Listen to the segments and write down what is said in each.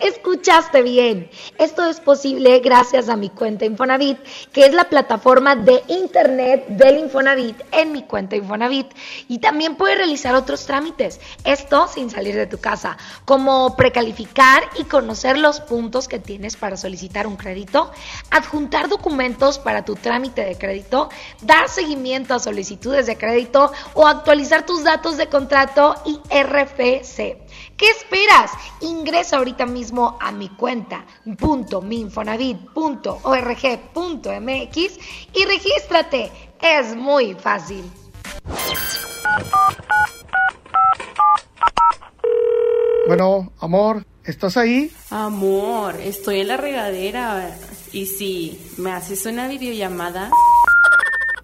Escuchaste bien. Esto es posible gracias a mi cuenta Infonavit, que es la plataforma de internet del Infonavit en mi cuenta Infonavit. Y también puedes realizar otros trámites, esto sin salir de tu casa, como precalificar y conocer los puntos que tienes para solicitar un crédito, adjuntar documentos para tu trámite de crédito, dar seguimiento a solicitudes de crédito o actualizar tus datos de contrato y RFC. ¿Qué esperas? Ingresa ahorita mismo a mi cuenta .minfonavit.org.mx y regístrate. Es muy fácil. Bueno, amor, ¿estás ahí? Amor, estoy en la regadera. ¿Y si me haces una videollamada?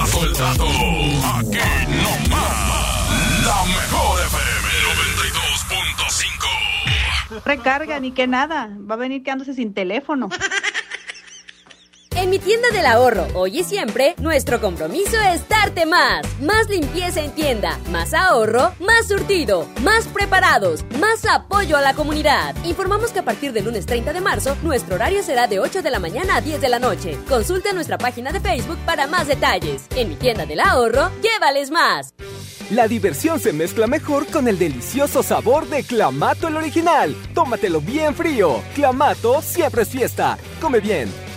Paso el dato. Aquí no más. La mejor FM 92.5. Recarga ni que nada. Va a venir quedándose sin teléfono. En mi tienda del ahorro, hoy y siempre, nuestro compromiso es darte más. Más limpieza en tienda, más ahorro, más surtido, más preparados, más apoyo a la comunidad. Informamos que a partir del lunes 30 de marzo, nuestro horario será de 8 de la mañana a 10 de la noche. Consulta nuestra página de Facebook para más detalles. En mi tienda del ahorro, llévales más. La diversión se mezcla mejor con el delicioso sabor de Clamato el original. Tómatelo bien frío. Clamato siempre es fiesta. Come bien.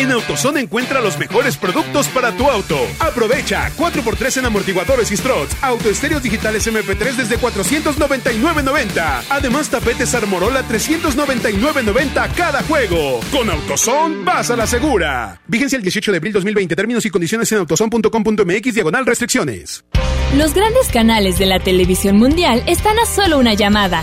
En AutoZone encuentra los mejores productos para tu auto. Aprovecha 4x3 en amortiguadores y struts, autoestéreos digitales MP3 desde 499.90. Además tapetes Armorola 399.90 cada juego. Con AutoZone vas a la segura. Vigencia el 18 de abril 2020. Términos y condiciones en autozone.com.mx diagonal restricciones. Los grandes canales de la televisión mundial están a solo una llamada.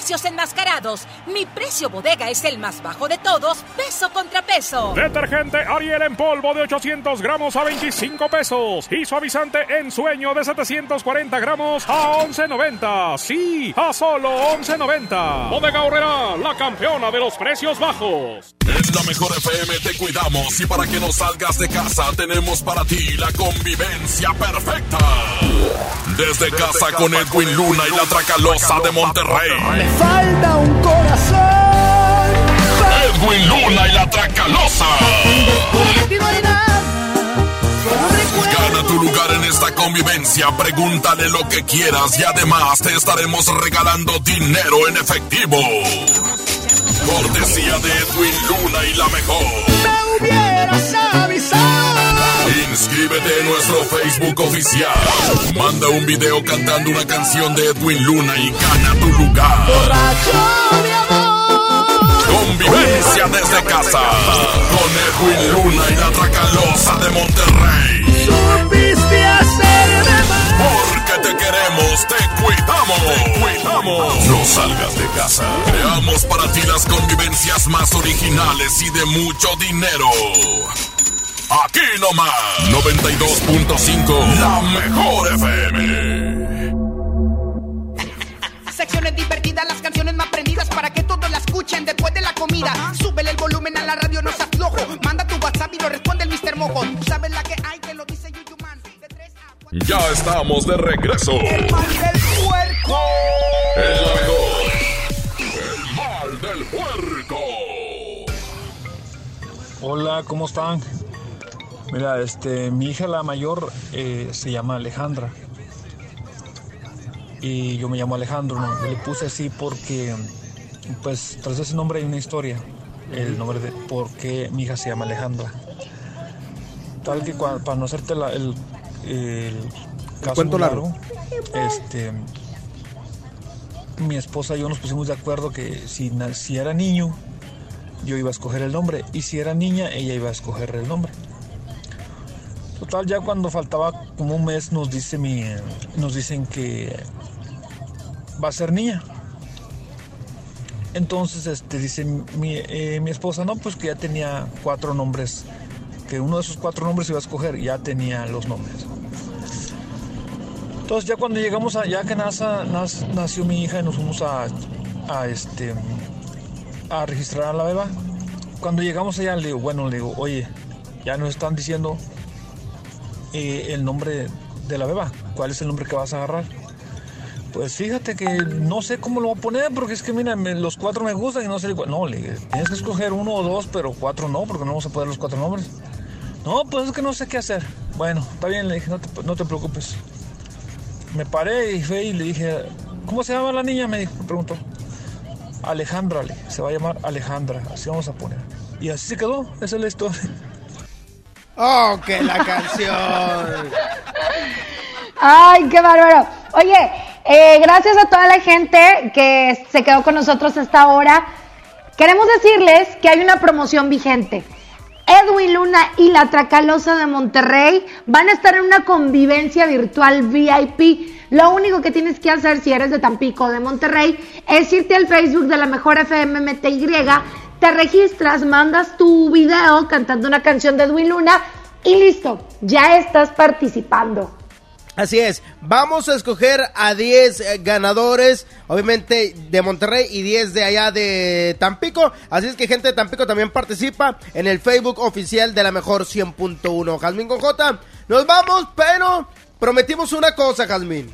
enmascarados. Mi precio bodega es el más bajo de todos, peso contra peso. Detergente Ariel en polvo de 800 gramos a 25 pesos. Y suavizante en sueño de 740 gramos a 11.90. Sí, a solo 11.90. Bodega Horrera, la campeona de los precios bajos. En la mejor FM te cuidamos y para que no salgas de casa tenemos para ti la convivencia perfecta. Desde casa con Edwin Luna y la Tracalosa de Monterrey. Me falta un corazón. Edwin Luna y la Tracalosa. Gana tu tu lugar en esta convivencia. Pregúntale lo que quieras y además te estaremos regalando dinero en efectivo. Cortesía de Edwin Luna y la mejor. ¡Me hubieras avisado! Inscríbete en nuestro Facebook oficial. Manda un video cantando una canción de Edwin Luna y gana tu lugar. Borracho de amor. Convivencia desde casa. Con Edwin Luna y la Tracalosa de Monterrey. Supiste hacerme. Porque te queremos, te cuidamos. Te cuidamos. No salgas de casa. Creamos para ti las convivencias más originales y de mucho dinero. Aquí nomás, 92.5, la mejor FM. Secciones divertidas, las canciones más prendidas para que todos la escuchen después de la comida. Súbele el volumen a la radio, no se aflojo. Manda tu WhatsApp y lo responde el Mr. Mojo. Tú sabes la que hay, te lo dice Yuyuman. De 3 a Ya estamos de regreso. El mal del puerco. Es la mejor. El mal del puerco. Hola, ¿cómo están? Mira, este, mi hija la mayor eh, se llama Alejandra. Y yo me llamo Alejandro, ¿no? Le puse así porque, pues, tras ese nombre hay una historia. El nombre de por qué mi hija se llama Alejandra. Tal que cua- para no hacerte la- el, el caso cuento muy largo. este, mi esposa y yo nos pusimos de acuerdo que si, si era niño, yo iba a escoger el nombre. Y si era niña, ella iba a escoger el nombre. Ya cuando faltaba como un mes nos dice mi, nos dicen que va a ser niña. Entonces, este, dice mi, eh, mi esposa, no, pues que ya tenía cuatro nombres, que uno de esos cuatro nombres iba a escoger, ya tenía los nombres. Entonces ya cuando llegamos a, ya que naza- nas- nació mi hija y nos fuimos a, a este, a registrar a la beba, cuando llegamos allá le digo, bueno, le digo, oye, ya nos están diciendo eh, el nombre de la beba, cuál es el nombre que vas a agarrar. Pues fíjate que no sé cómo lo voy a poner, porque es que mira, los cuatro me gustan y no sé cuál. No, le dije, tienes que escoger uno o dos, pero cuatro no, porque no vamos a poner los cuatro nombres. No, pues es que no sé qué hacer. Bueno, está bien, le dije, no te, preocupes. Me paré y fui y le dije, ¿cómo se llama la niña? Me dijo, me preguntó. Alejandra, se va a llamar Alejandra, así vamos a poner. Y así se quedó, esa es la historia. Oh, que la canción. Ay, qué bárbaro. Oye, eh, gracias a toda la gente que se quedó con nosotros esta hora. Queremos decirles que hay una promoción vigente. Edwin Luna y la Tracalosa de Monterrey van a estar en una convivencia virtual VIP. Lo único que tienes que hacer si eres de Tampico o de Monterrey es irte al Facebook de la mejor FMMTY, te registras, mandas tu video cantando una canción de Edwin Luna y listo, ya estás participando. Así es, vamos a escoger a 10 eh, ganadores, obviamente de Monterrey y 10 de allá de Tampico. Así es que gente de Tampico también participa en el Facebook oficial de la mejor 100.1. Jazmín con J, nos vamos, pero prometimos una cosa, Jazmín.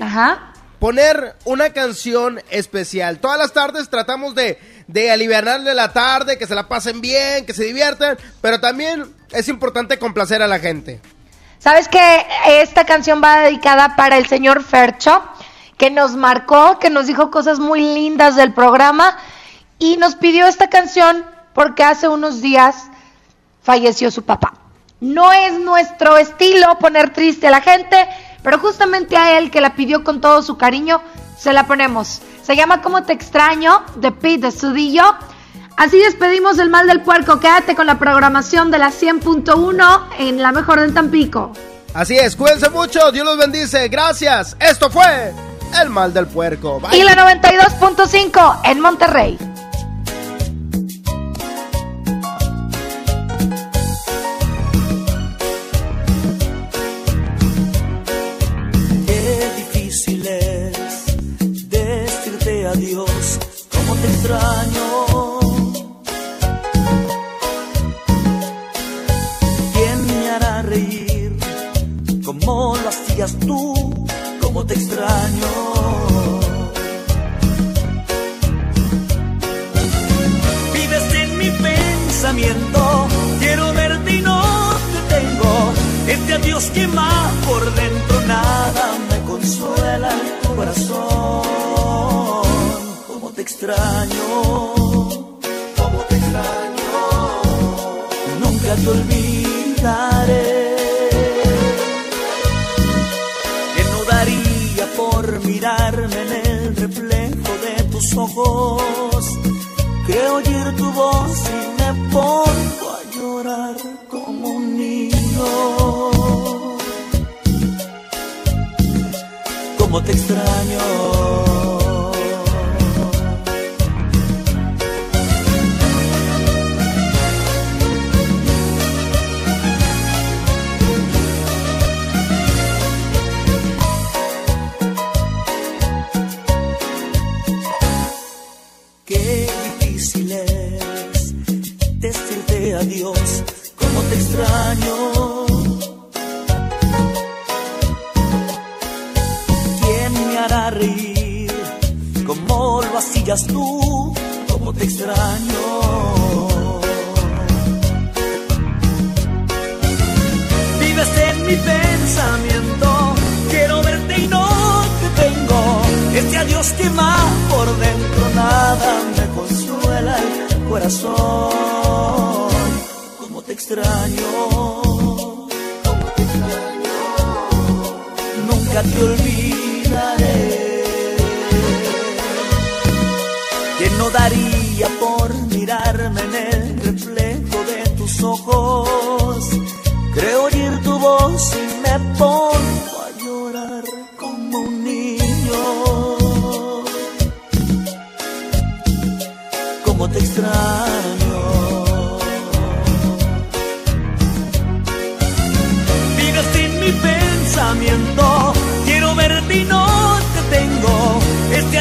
Ajá. Poner una canción especial. Todas las tardes tratamos de, de aliviarle la tarde, que se la pasen bien, que se diviertan, pero también es importante complacer a la gente. ¿Sabes que esta canción va dedicada para el señor Fercho, que nos marcó, que nos dijo cosas muy lindas del programa y nos pidió esta canción porque hace unos días falleció su papá? No es nuestro estilo poner triste a la gente, pero justamente a él que la pidió con todo su cariño, se la ponemos. Se llama Como te extraño, de Pete de Sudillo. Así despedimos el mal del puerco. Quédate con la programación de la 100.1 en la mejor del Tampico. Así es, cuídense mucho, Dios los bendice, gracias. Esto fue El Mal del Puerco. Bye. Y la 92.5 en Monterrey. Te extraño. Tú, como te extraño? Vives en mi pensamiento, quiero verte y no te tengo. Este adiós quema por dentro, nada me consuela el corazón. Como te extraño, nunca te olvidaré. No daría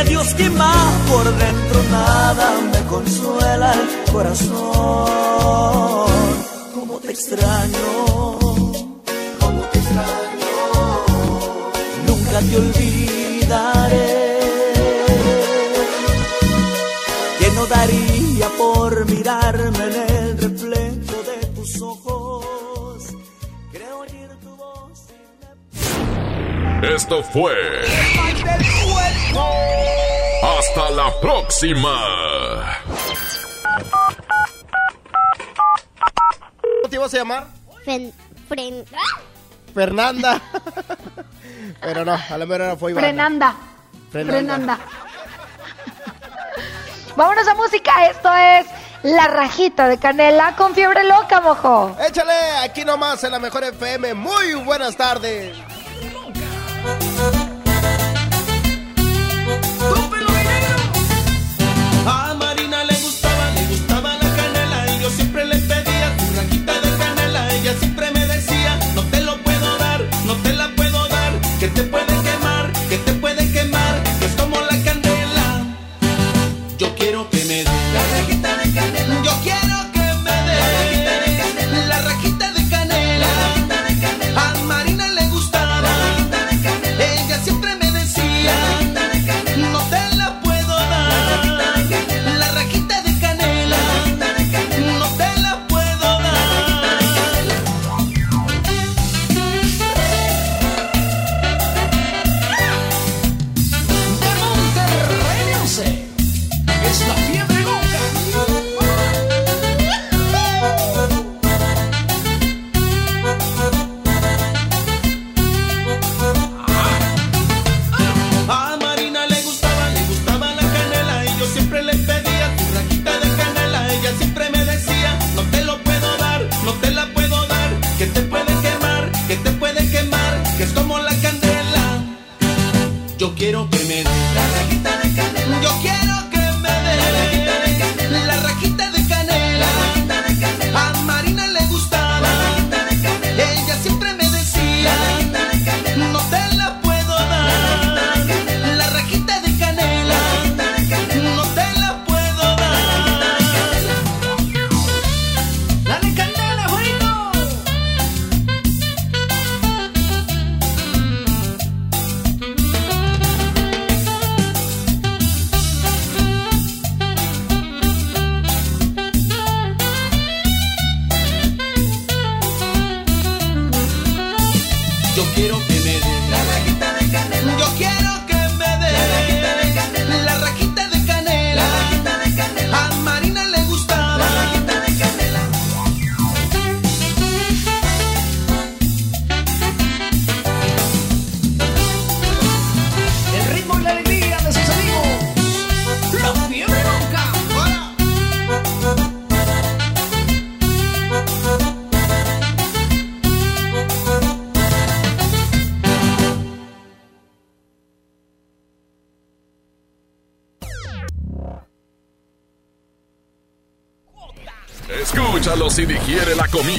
Este adiós quema por dentro, nada me consuela el corazón. Como te extraño. Como te extraño. Nunca te olvidaré. Que no daría por mirarme Esto fue. Hasta la próxima. ¿Cómo te ibas a llamar? Fen- fren- Fernanda. Pero no, a la mera fue Ivana. Frenanda. Frenanda. Frenanda. Vámonos a música. Esto es La Rajita de Canela con Fiebre Loca, mojo. Échale, aquí nomás en la mejor FM. Muy buenas tardes.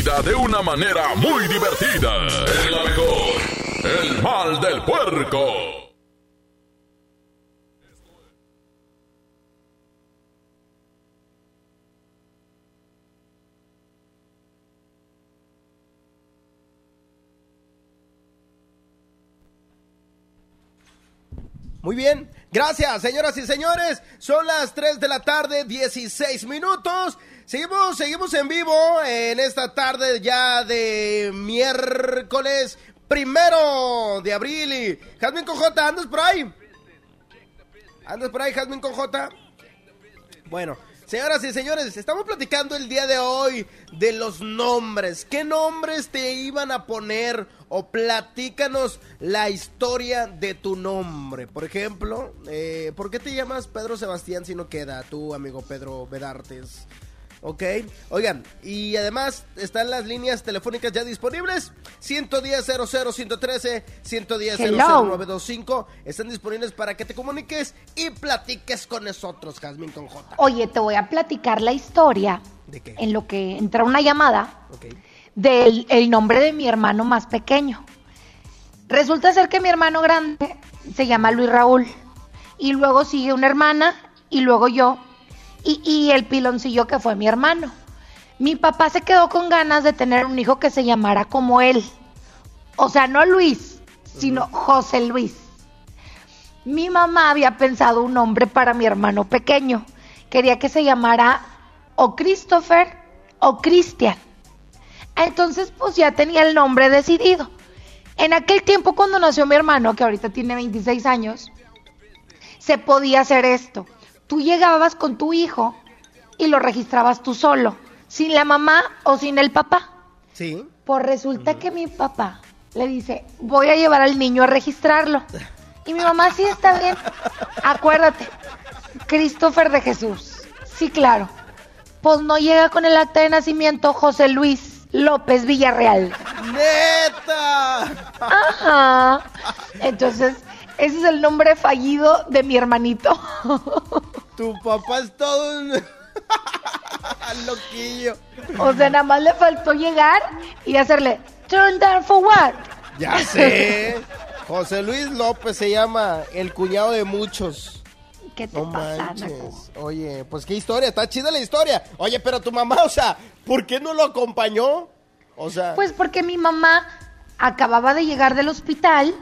De una manera muy divertida. Es la mejor. El mal del puerco. Muy bien, gracias señoras y señores. Son las 3 de la tarde, 16 minutos. Seguimos, seguimos en vivo en esta tarde ya de miércoles primero de abril. Y Jasmine Cojota, ¿andas por ahí? ¿Andas por ahí, Jasmine Cojota? Bueno, señoras y señores, estamos platicando el día de hoy de los nombres. ¿Qué nombres te iban a poner? O platícanos la historia de tu nombre. Por ejemplo, eh, ¿por qué te llamas Pedro Sebastián si no queda tu amigo Pedro Bedartes? Ok, oigan, y además están las líneas telefónicas ya disponibles. 110 00 113 110 Hello. 0925 están disponibles para que te comuniques y platiques con nosotros, Jasmine con J. Oye, te voy a platicar la historia ¿De qué? en lo que entra una llamada del el nombre de mi hermano más pequeño. Resulta ser que mi hermano grande se llama Luis Raúl y luego sigue una hermana y luego yo y, y el piloncillo que fue mi hermano. Mi papá se quedó con ganas de tener un hijo que se llamara como él. O sea, no Luis, sino José Luis. Mi mamá había pensado un nombre para mi hermano pequeño. Quería que se llamara o Christopher o Cristian. Entonces, pues ya tenía el nombre decidido. En aquel tiempo, cuando nació mi hermano, que ahorita tiene 26 años, se podía hacer esto. Tú llegabas con tu hijo y lo registrabas tú solo, sin la mamá o sin el papá. Sí. Pues resulta que mi papá le dice, voy a llevar al niño a registrarlo. Y mi mamá, sí, está bien. Acuérdate, Christopher de Jesús. Sí, claro. Pues no llega con el acta de nacimiento José Luis López Villarreal. ¡Neta! Ajá. Entonces, ese es el nombre fallido de mi hermanito. Tu papá es todo un loquillo. O sea, nada más le faltó llegar y hacerle turn down for what? Ya sé. José Luis López se llama el cuñado de muchos. ¿Qué te No pasa. Oye, pues qué historia, está chida la historia. Oye, pero tu mamá, o sea, ¿por qué no lo acompañó? O sea, Pues porque mi mamá acababa de llegar del hospital,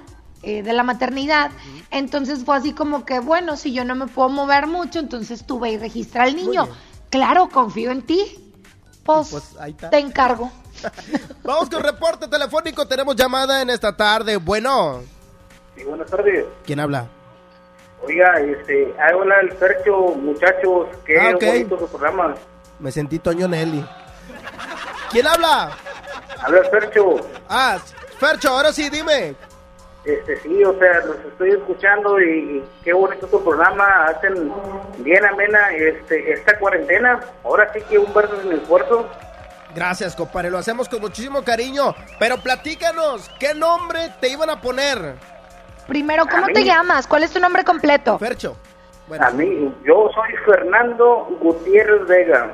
eh, de la maternidad, entonces fue así como que, bueno, si yo no me puedo mover mucho, entonces tú ve y registra al niño. Claro, confío en ti. Pues, pues ahí está. te encargo. Vamos con reporte telefónico, tenemos llamada en esta tarde. Bueno, Sí, buenas tardes. ¿quién habla? Oiga, este, hola el Fercho, muchachos, qué Ah, ok. bonito su programa. Me sentí Toño Nelly. ¿Quién habla? Habla el Fercho. Ah, Fercho, ahora sí, dime. Este, sí, o sea, los estoy escuchando y, y qué bonito tu programa, hacen bien amena este, esta cuarentena. Ahora sí que un verso sin esfuerzo. Gracias, compadre, lo hacemos con muchísimo cariño. Pero platícanos, ¿qué nombre te iban a poner? Primero, ¿cómo te llamas? ¿Cuál es tu nombre completo? Fercho. A mí, yo soy Fernando Gutiérrez Vega.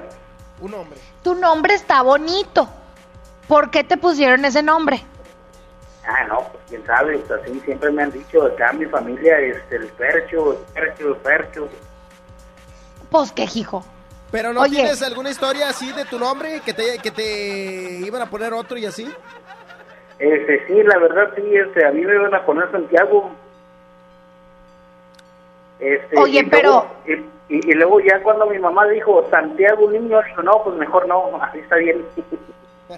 Un hombre. Tu nombre está bonito. ¿Por qué te pusieron ese nombre? Ah, no, pues quién sabe, pues, así siempre me han dicho acá mi familia, este, el Fercho, el Fercho, el Fercho. Pues qué hijo. Pero no Oye. tienes alguna historia así de tu nombre que te, que te iban a poner otro y así. Este, sí, la verdad, sí, este, a mí me iban a poner Santiago. Este, Oye, y luego- pero- y, y- y luego ya cuando mi mamá dijo Santiago niño, dijo, no, pues mejor no, así está bien.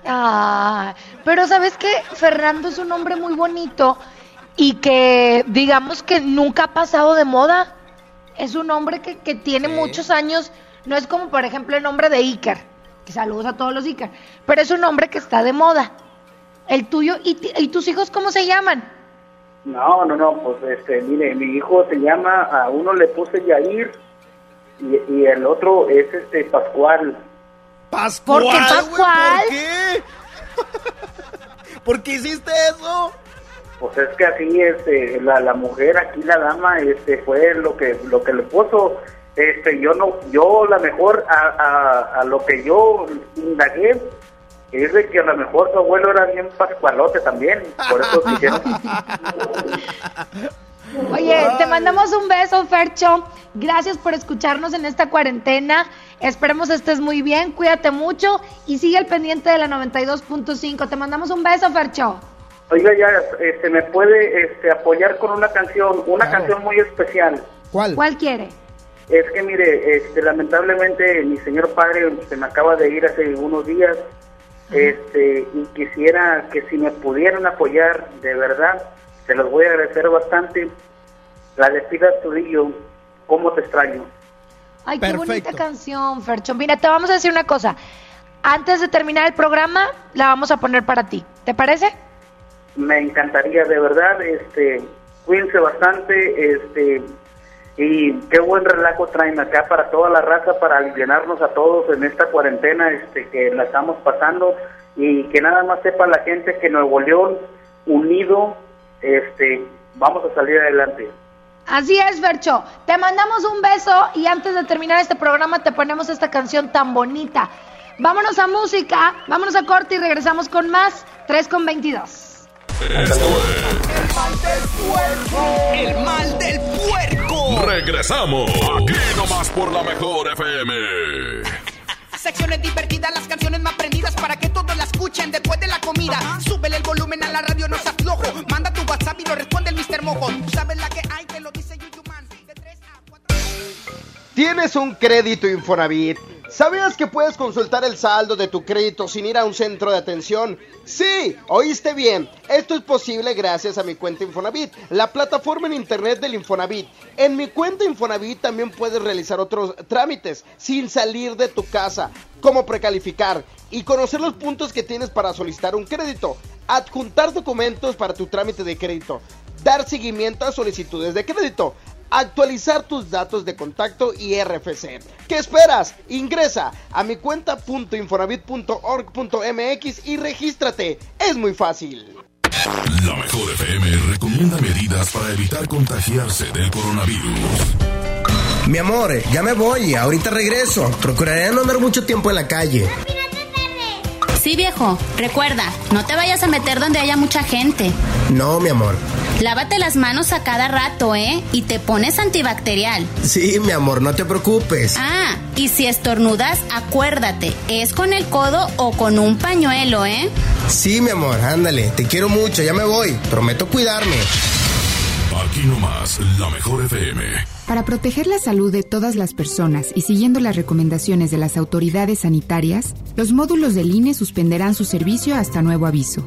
Ah, pero sabes que Fernando es un hombre muy bonito y que digamos que nunca ha pasado de moda. Es un hombre que, que tiene muchos años, no es como por ejemplo el nombre de Iker, que saludos a todos los Iker, pero es un hombre que está de moda. El tuyo, ¿y, y tus hijos cómo se llaman? No, no, no, pues este, mire, mi hijo se llama, a uno le puse Yair y, y el otro es este Pascual. Pascual. ¿Por qué Pascual? ¿Por qué? ¿Por qué hiciste eso? Pues es que así, este, la, la mujer aquí, la dama, este, fue lo que, lo que le puso. este, yo no, yo la mejor a, a, a lo que yo indagué es de que a lo mejor su abuelo era bien pascualote también, por eso dijeron. Oye, te mandamos un beso, Fercho. Gracias por escucharnos en esta cuarentena. Esperemos estés muy bien, cuídate mucho y sigue al pendiente de la 92.5. Te mandamos un beso, Fercho. Oiga, ya, este, ¿me puede este, apoyar con una canción, una canción muy especial? ¿Cuál? ¿Cuál quiere? Es que mire, este, lamentablemente mi señor padre se me acaba de ir hace unos días, este, y quisiera que si me pudieran apoyar, de verdad, se los voy a agradecer bastante. La de Pilar Tudillo, ¿cómo te extraño? Ay, qué bonita canción, Fercho. Mira, te vamos a decir una cosa. Antes de terminar el programa, la vamos a poner para ti. ¿Te parece? Me encantaría, de verdad, este, cuídense bastante, este, y qué buen relajo traen acá para toda la raza, para aliviarnos a todos en esta cuarentena este, que la estamos pasando y que nada más sepa la gente que Nuevo León, unido, este, vamos a salir adelante. Así es, Fercho. Te mandamos un beso y antes de terminar este programa te ponemos esta canción tan bonita. Vámonos a música, vámonos a corte y regresamos con más 3 con 22. Esto es El mal del puerco. Regresamos aquí nomás por la mejor FM. Secciones divertidas, las canciones más prendidas para que todos la escuchen después de la comida. Súbele el volumen a la radio, no seas flojo. Manda tu WhatsApp y lo responde el Mr. Mojo. Tú sabes la que hay, te lo dice Yuyuman. De 3 a 4. ¿Tienes un crédito Infonavit? ¿Sabías que puedes consultar el saldo de tu crédito sin ir a un centro de atención? Sí, oíste bien. Esto es posible gracias a mi cuenta Infonavit, la plataforma en internet del Infonavit. En mi cuenta Infonavit también puedes realizar otros trámites sin salir de tu casa, como precalificar y conocer los puntos que tienes para solicitar un crédito, adjuntar documentos para tu trámite de crédito, dar seguimiento a solicitudes de crédito actualizar tus datos de contacto y RFC. ¿Qué esperas? Ingresa a mi cuenta.infonavit.org.mx y regístrate. Es muy fácil. La mejor FM recomienda medidas para evitar contagiarse del coronavirus. Mi amor, ya me voy, ahorita regreso. Procuraré no andar mucho tiempo en la calle. Sí, viejo, recuerda, no te vayas a meter donde haya mucha gente. No, mi amor. Lávate las manos a cada rato, ¿eh? Y te pones antibacterial. Sí, mi amor, no te preocupes. Ah, y si estornudas, acuérdate, es con el codo o con un pañuelo, ¿eh? Sí, mi amor, ándale, te quiero mucho, ya me voy. Prometo cuidarme. Aquí nomás, la mejor FM. Para proteger la salud de todas las personas y siguiendo las recomendaciones de las autoridades sanitarias, los módulos del INE suspenderán su servicio hasta nuevo aviso.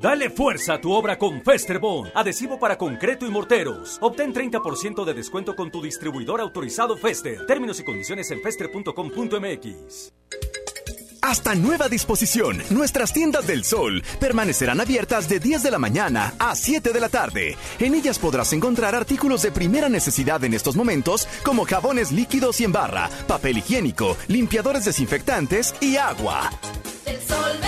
Dale fuerza a tu obra con Festerbond, adhesivo para concreto y morteros. Obtén 30% de descuento con tu distribuidor autorizado Fester. Términos y condiciones en fester.com.mx. Hasta nueva disposición, nuestras tiendas del sol permanecerán abiertas de 10 de la mañana a 7 de la tarde. En ellas podrás encontrar artículos de primera necesidad en estos momentos como jabones líquidos y en barra, papel higiénico, limpiadores desinfectantes y agua. El sol.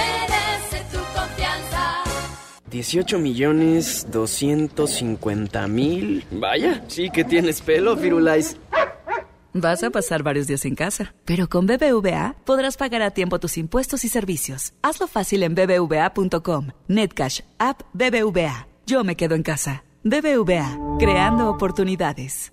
18 millones 250 mil. Vaya, sí que tienes pelo, Firulais. Vas a pasar varios días en casa, pero con BBVA podrás pagar a tiempo tus impuestos y servicios. Hazlo fácil en bbva.com. Netcash, app BBVA. Yo me quedo en casa. BBVA, creando oportunidades.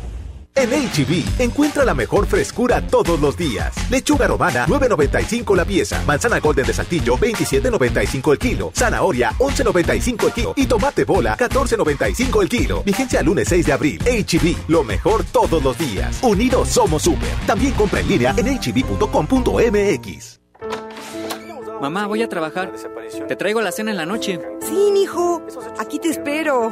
En HB, encuentra la mejor frescura todos los días. Lechuga romana, 9.95 la pieza. Manzana golden de saltillo, 27.95 el kilo. Zanahoria, 11.95 el kilo. Y tomate bola, 14.95 el kilo. Vigencia lunes 6 de abril. HB, lo mejor todos los días. Unidos somos super. También compra en línea en hb.com.mx. Mamá, voy a trabajar. Te traigo la cena en la noche. Sí, hijo. Aquí te espero.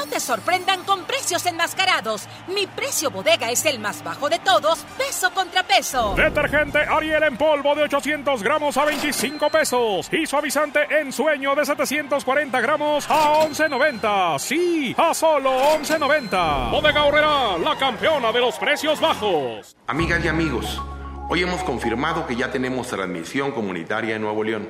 Sorprendan con precios enmascarados. Mi precio bodega es el más bajo de todos, peso contra peso. Detergente Ariel en polvo de 800 gramos a 25 pesos. Y suavizante en sueño de 740 gramos a 11.90. Sí, a solo 11.90. Bodega Horrera, la campeona de los precios bajos. Amigas y amigos, hoy hemos confirmado que ya tenemos transmisión comunitaria en Nuevo León.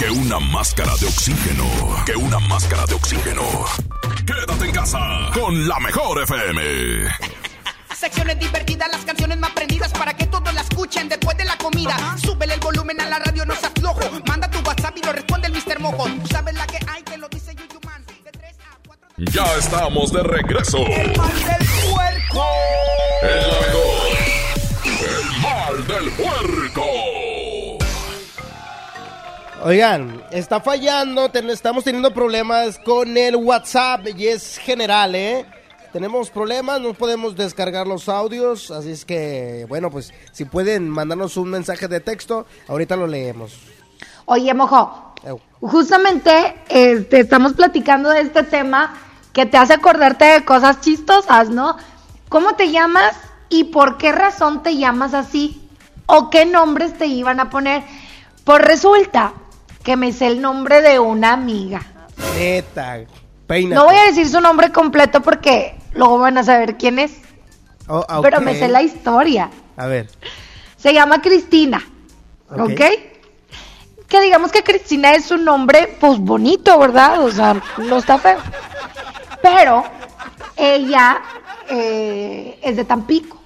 que una máscara de oxígeno. Que una máscara de oxígeno. Quédate en casa con la mejor FM. Secciones divertidas, las canciones más prendidas para que todos la escuchen después de la comida. Súbele el volumen a la radio, no se aflojo. Manda tu WhatsApp y lo responde el Mr. Mojo. Tú sabes la que hay, que lo dice Yuyuman. Ya estamos de regreso. El mal del puerco. El la mejor. El mal del puerco. Oigan, está fallando, ten- estamos teniendo problemas con el WhatsApp y es general, ¿eh? Tenemos problemas, no podemos descargar los audios, así es que, bueno, pues si pueden mandarnos un mensaje de texto, ahorita lo leemos. Oye, mojo, justamente este, estamos platicando de este tema que te hace acordarte de cosas chistosas, ¿no? ¿Cómo te llamas y por qué razón te llamas así? ¿O qué nombres te iban a poner? Pues resulta que me sé el nombre de una amiga. Neta, peínate. No voy a decir su nombre completo porque luego van a saber quién es, Oh, ah, pero me sé la historia. A ver. Se llama Cristina, Ok. ¿ok? Que digamos que Cristina es un nombre, pues bonito, ¿verdad? O sea, no está feo. Pero ella eh, es de Tampico.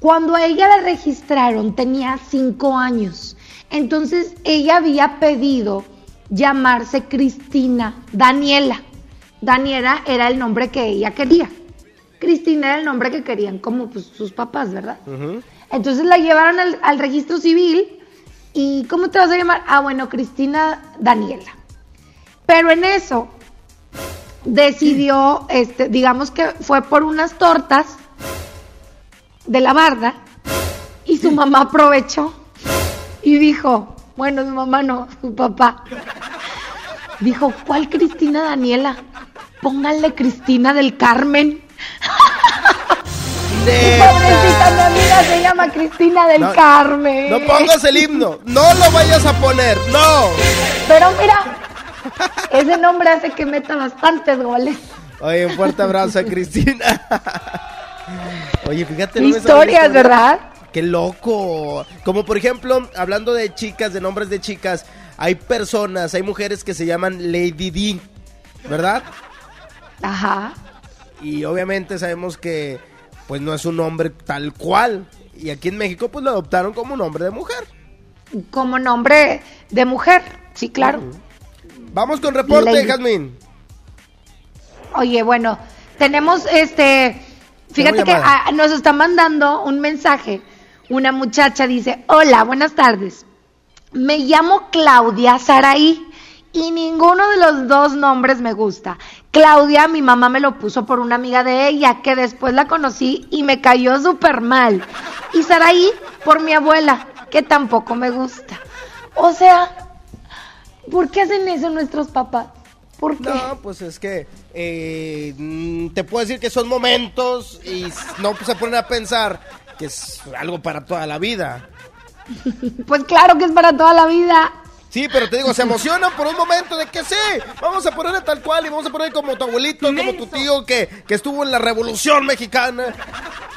Cuando a ella la registraron tenía cinco años. Entonces ella había pedido llamarse Cristina Daniela. Daniela era el nombre que ella quería. Cristina era el nombre que querían como pues, sus papás, ¿verdad? Entonces la llevaron al, al registro civil y ¿cómo te vas a llamar? Ah, bueno, Cristina Daniela. Pero en eso decidió, este, digamos que fue por unas tortas de la barda y su mamá aprovechó y dijo, bueno, su mamá no, su papá. Dijo, ¿cuál Cristina Daniela? Pónganle Cristina del Carmen. Pobrecita mi amiga se llama Cristina del No, Carmen. No pongas el himno, no lo vayas a poner, no. Pero mira, ese nombre hace que meta bastantes goles. Oye, un fuerte abrazo a Cristina. Oye, fíjate. no Historias, historia. ¿verdad? Qué loco. Como por ejemplo, hablando de chicas, de nombres de chicas, hay personas, hay mujeres que se llaman Lady D, ¿verdad? Ajá. Y obviamente sabemos que pues no es un nombre tal cual. Y aquí en México pues lo adoptaron como nombre de mujer. Como nombre de mujer, sí, claro. Vamos con reporte, Lady. Jazmín. Oye, bueno, tenemos este. Fíjate que nos está mandando un mensaje. Una muchacha dice: Hola, buenas tardes. Me llamo Claudia Saraí y ninguno de los dos nombres me gusta. Claudia, mi mamá me lo puso por una amiga de ella que después la conocí y me cayó súper mal. Y Saraí por mi abuela, que tampoco me gusta. O sea, ¿por qué hacen eso nuestros papás? ¿Por qué? No, pues es que eh, mm, te puedo decir que son momentos y no se ponen a pensar que es algo para toda la vida. Pues claro que es para toda la vida. Sí, pero te digo, se emocionan por un momento de que sí, vamos a ponerle tal cual y vamos a poner como tu abuelito, como tu tío que, que estuvo en la Revolución Mexicana.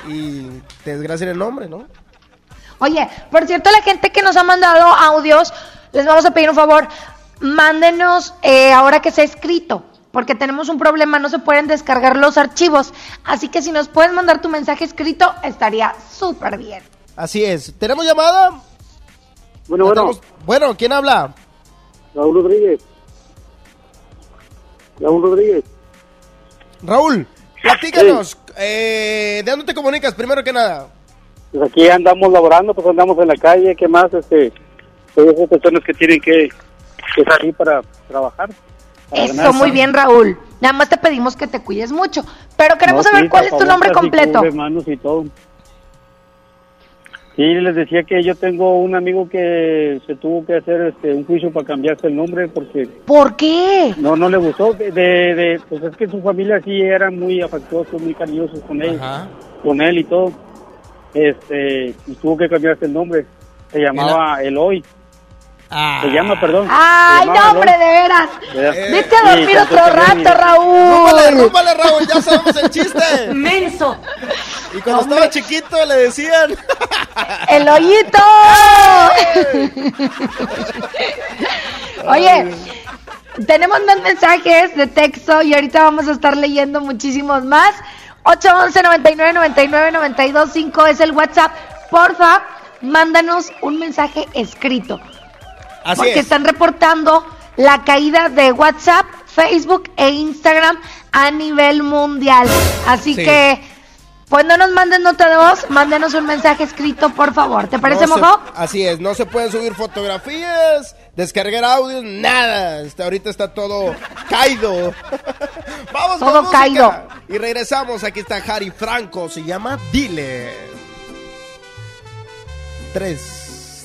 Y te desgracia el nombre, ¿no? Oye, por cierto, la gente que nos ha mandado audios, les vamos a pedir un favor, mándenos eh, ahora que sea escrito, porque tenemos un problema, no se pueden descargar los archivos. Así que si nos puedes mandar tu mensaje escrito, estaría súper bien. Así es. ¿Tenemos llamada? Bueno, bueno. Bueno, ¿quién habla? Raúl Rodríguez. Raúl Rodríguez. Raúl, platícanos. eh, ¿De dónde te comunicas, primero que nada? Pues aquí andamos laborando, pues andamos en la calle, ¿qué más? Este, pues esas personas que tienen que, que salir para trabajar. Para Eso, ganar. muy bien, Raúl. Nada más te pedimos que te cuides mucho. Pero queremos No, saber sí, cuál es tu nombre completo. cubre manos y todo. Sí, les decía que yo tengo un amigo que se tuvo que hacer este, un juicio para cambiarse el nombre porque ¿Por qué? no no le gustó. De, de, de- pues es que su familia sí era muy afectuosos, muy cariñosos con él, con él y todo. Este, y tuvo que cambiarse el nombre. Se llamaba Eloy. Se llama, perdón. Ay, no, hombre, de veras. ¿Verdad? Vete a Sí, dormir entonces, otro sí, rato. Raúl. Rúbale, rúbale, Raúl, ya sabemos el chiste. Menso. Y cuando estaba chiquito le decían... ¡El hoyito! Oye, tenemos más mensajes de texto y ahorita vamos a estar leyendo muchísimos más. 811 99 99 92 5 es el WhatsApp. Porfa, mándanos un mensaje escrito. Así porque es. están reportando la caída de WhatsApp, Facebook e Instagram a nivel mundial. Así Sí. que, pues no nos manden nota de voz, mándenos un mensaje escrito, por favor. ¿Te parece, No se- así es, no se pueden subir fotografías, descargar audios, nada. Este, ahorita está todo caído. Vamos Todo caído. Y regresamos, aquí está Harry Franco, se llama Dile.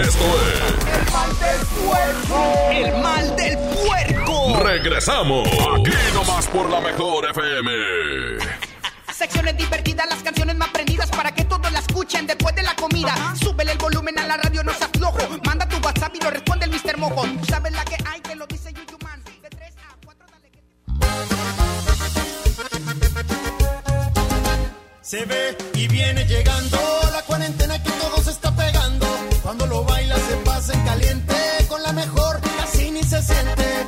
Esto es. El mal del puerco. El mal del puerco. Regresamos. Aquí nomás por la mejor FM. Secciones divertidas, las canciones más prendidas para que todos la escuchen después de la comida. Súbele el volumen a la radio, no se aflojo. Manda tu WhatsApp y lo responde el Mr. Mojo. Tú sabes la que hay, que lo dice Yuyu Man. De 3 a 4, dale Se ve y viene llegando la cuarentena Cuando lo baila se pasa en caliente, con la mejor casi ni se siente.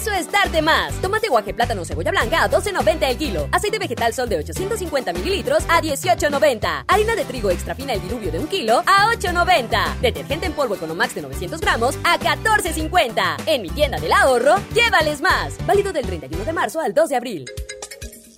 Nuestro compromiso es darte más. Tomate guaje plátano cebolla blanca a 12.90 el kilo. Aceite vegetal sol de 850 mililitros a 18.90. Harina de trigo extra fina el diluvio de un kilo a 8.90. Detergente en polvo Economax de 900 gramos a 14.50. En mi tienda del ahorro, llévales más. Válido del 31 de marzo al 2 de abril.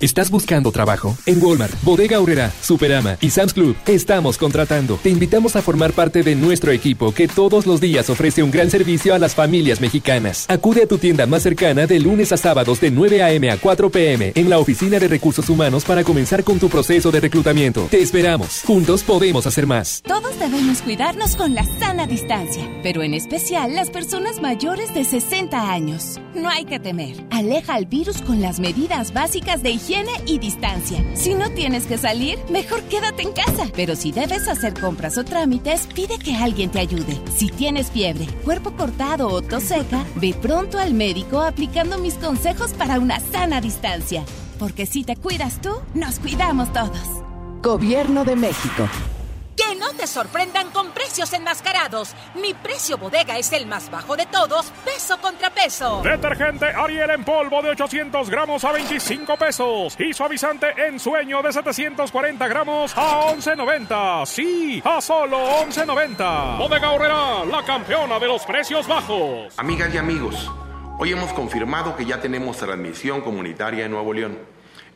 ¿Estás buscando trabajo? En Walmart, Bodega Aurrera, Superama y Sam's Club estamos contratando. Te invitamos a formar parte de nuestro equipo que todos los días ofrece un gran servicio a las familias mexicanas. Acude a tu tienda más cercana de lunes a sábados de 9 a.m. a 4 p.m. en la Oficina de Recursos Humanos para comenzar con tu proceso de reclutamiento. Te esperamos. Juntos podemos hacer más. Todos debemos cuidarnos con la sana distancia, pero en especial las personas mayores de 60 años. No hay que temer. Aleja al virus con las medidas básicas de higiene y distancia. Si no tienes que salir, mejor quédate en casa. Pero si debes hacer compras o trámites, pide que alguien te ayude. Si tienes fiebre, cuerpo cortado o tos seca, ve pronto al médico aplicando mis consejos para una sana distancia. Porque si te cuidas tú, nos cuidamos todos. Gobierno de México. Que no te sorprendan con precios enmascarados. Mi precio bodega es el más bajo de todos, peso contra peso. Detergente Ariel en polvo de 800 gramos a 25 pesos. Y suavizante en sueño de 740 gramos a 11.90. Sí, a solo 11.90. Bodega Horrera, la campeona de los precios bajos. Amigas y amigos, hoy hemos confirmado que ya tenemos transmisión comunitaria en Nuevo León.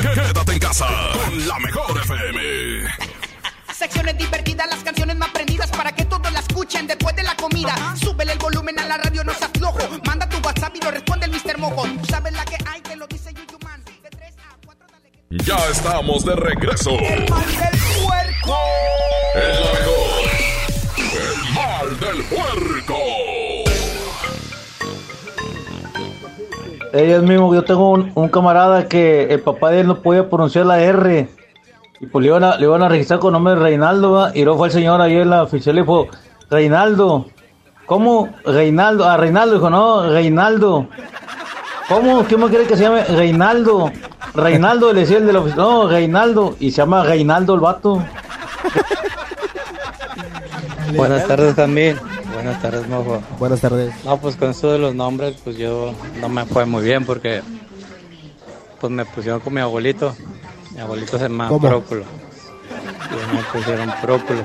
Quédate en casa con la mejor FM. Secciones divertidas, las canciones más prendidas para que todos la escuchen después de la comida. Súbele el volumen a la radio, no seas flojo. Manda tu WhatsApp y lo responde el Mr. Mojo. Tú sabes la que hay, te lo dice Yuyuman. De 3 a 4, dale. Ya estamos de regreso. El mal del puerco. El mejor. El mal del puerco. Ellos mismos, yo tengo un, camarada que el papá de él no podía pronunciar la R. Y pues le iban a, le iban a registrar con nombre de Reinaldo, ¿va? y luego fue el señor ahí en la oficial y dijo, Reinaldo, ¿cómo? Reinaldo, ah, Reinaldo, dijo, no, Reinaldo. ¿Cómo? ¿Qué me quiere que se llame? Reinaldo. Reinaldo, le decía el de la oficina, no, Reinaldo, y se llama Reinaldo el vato. Buenas tardes también. Buenas tardes, mojo. Buenas tardes. No, pues con eso de los nombres, pues yo no me fue muy bien porque pues me pusieron con mi abuelito. Mi abuelito se llama ¿Cómo? Próculo. Y me pusieron Próculo.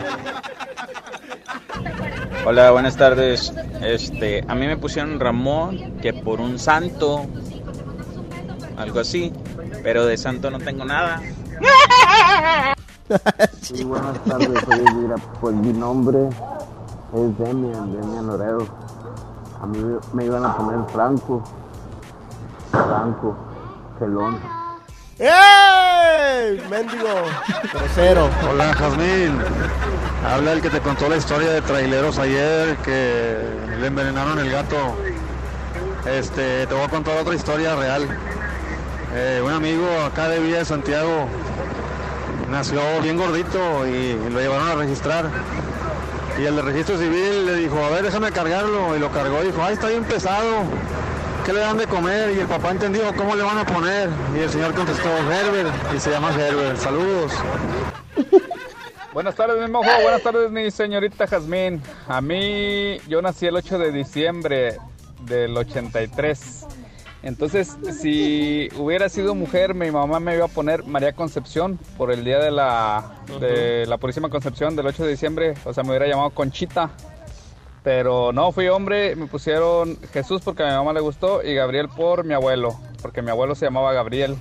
Hola, buenas tardes. Este, a mí me pusieron Ramón, que por un santo, algo así, pero de santo no tengo nada. Sí, buenas tardes, soy Elvira. Pues mi nombre es Demian, Demian Loredo. A mí me iban a poner Franco, Franco, Celón. ¡Ey! Mendigo, grosero. Hola, Jazmín. Habla el que te contó la historia de traileros ayer que le envenenaron el gato. Este, te voy a contar otra historia real. Eh, un amigo acá de Villa de Santiago nació bien gordito y lo llevaron a registrar. Y el de registro civil le dijo, a ver, déjame cargarlo. Y lo cargó y dijo, ay, está bien pesado. ¿Qué le dan de comer? Y el papá entendió, ¿cómo le van a poner? Y el señor contestó, Herbert. Y se llama Herbert. Saludos. Buenas tardes, mi mojo. Buenas tardes, mi señorita Jazmín. A mí, yo nací el 8 de diciembre del 83. Entonces, si hubiera sido mujer, mi mamá me iba a poner María Concepción por el día de la, de la Purísima Concepción del 8 de diciembre. O sea, me hubiera llamado Conchita. Pero no, fui hombre, me pusieron Jesús porque a mi mamá le gustó y Gabriel por mi abuelo, porque mi abuelo se llamaba Gabriel.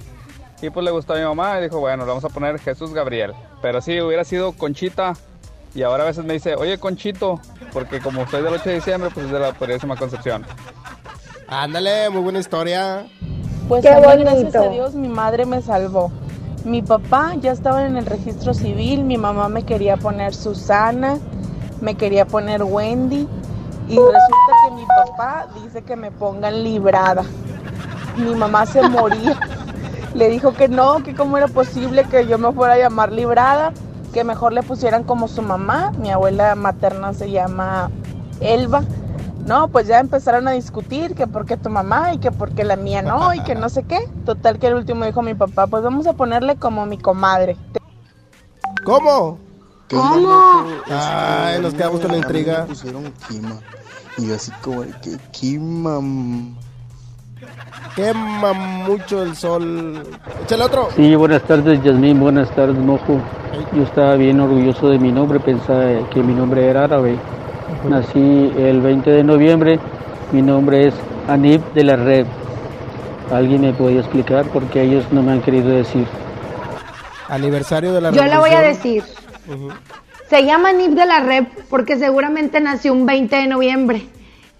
Y pues le gustó a mi mamá y dijo, bueno, le vamos a poner Jesús Gabriel. Pero sí, hubiera sido Conchita. Y ahora a veces me dice, oye Conchito, porque como soy del 8 de diciembre, pues es de la Purísima Concepción. Ándale, muy buena historia. Pues Qué bonito. gracias a Dios, mi madre me salvó. Mi papá ya estaba en el registro civil, mi mamá me quería poner Susana, me quería poner Wendy y resulta que mi papá dice que me pongan librada. Mi mamá se moría. Le dijo que no, que cómo era posible que yo me fuera a llamar librada, que mejor le pusieran como su mamá. Mi abuela materna se llama Elba. No, pues ya empezaron a discutir que por qué tu mamá y que por qué la mía no y que no sé qué. Total que el último dijo mi papá, pues vamos a ponerle como mi comadre. ¿Cómo? ¿Cómo? Ay, nos quedamos con la intriga. Me pusieron Kima. Y yo así como que Kima. Quema mucho el sol. Échale otro. Sí, buenas tardes, Yasmín. Buenas tardes, Mojo. Yo estaba bien orgulloso de mi nombre, pensaba que mi nombre era árabe. Nací el 20 de noviembre. Mi nombre es Anib de la Red. ¿Alguien me podía explicar por qué ellos no me han querido decir? Aniversario de la Yo le voy a decir. Se llama Nip de la Rep porque seguramente nació un 20 de noviembre.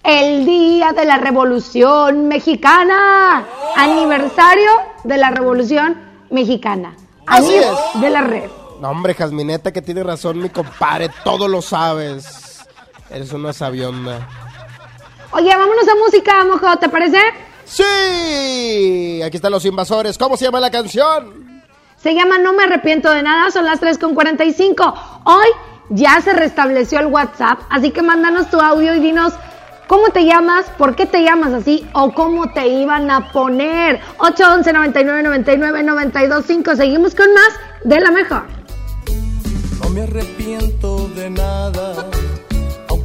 El día de la Revolución Mexicana. Aniversario de la Revolución Mexicana. Así Anip es. de la Rep. No, hombre, Jasmineta, que tiene razón, mi compadre, todo lo sabes. Eres una sabionda. Oye, vámonos a música, mojo, ¿te parece? Sí, aquí están los invasores. ¿Cómo se llama la canción? Se llama No me arrepiento de nada, son las 3.45. Hoy ya se restableció el WhatsApp, así que mándanos tu audio y dinos cómo te llamas, por qué te llamas así o cómo te iban a poner. 811 99 99 925. Seguimos con más de la mejor. No me arrepiento de nada,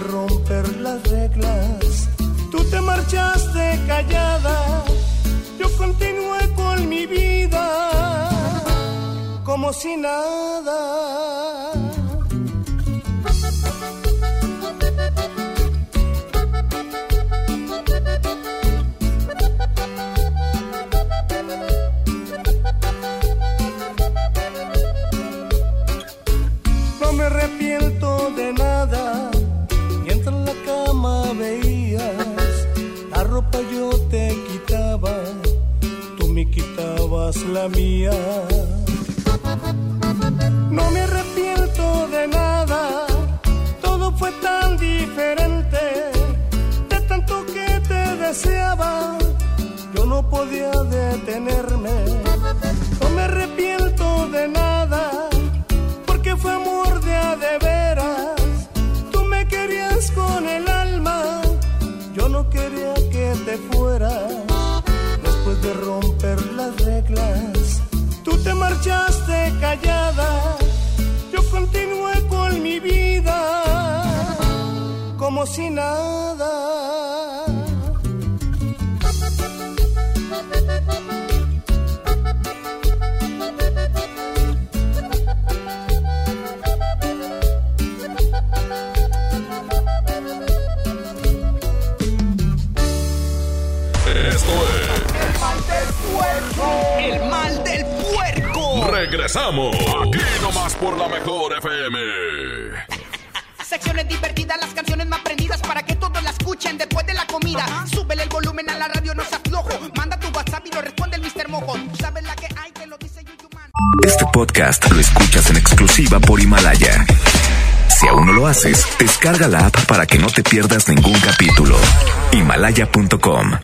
Romper las reglas, tú te marchaste callada. Yo continué con mi vida como si nada. No me arrepiento de nada. Veías, la ropa yo te quitaba, tú me quitabas la mía. No me arrepiento de nada, todo fue tan diferente, de tanto que te deseaba, yo no podía detenerme. Como si nada. Esto El mal del puerco. es. Regresamos. Aquí nomás por la mejor FM. Escuchen después de la comida. Súbele el volumen a la radio, no se aflojo. Manda tu WhatsApp y lo responde el Mr. Mojo. Tú sabes la que hay, que lo dice Yuyuman. Este podcast lo escuchas en exclusiva por Himalaya. Si aún no lo haces, descarga la app para que no te pierdas ningún capítulo. Himalaya.com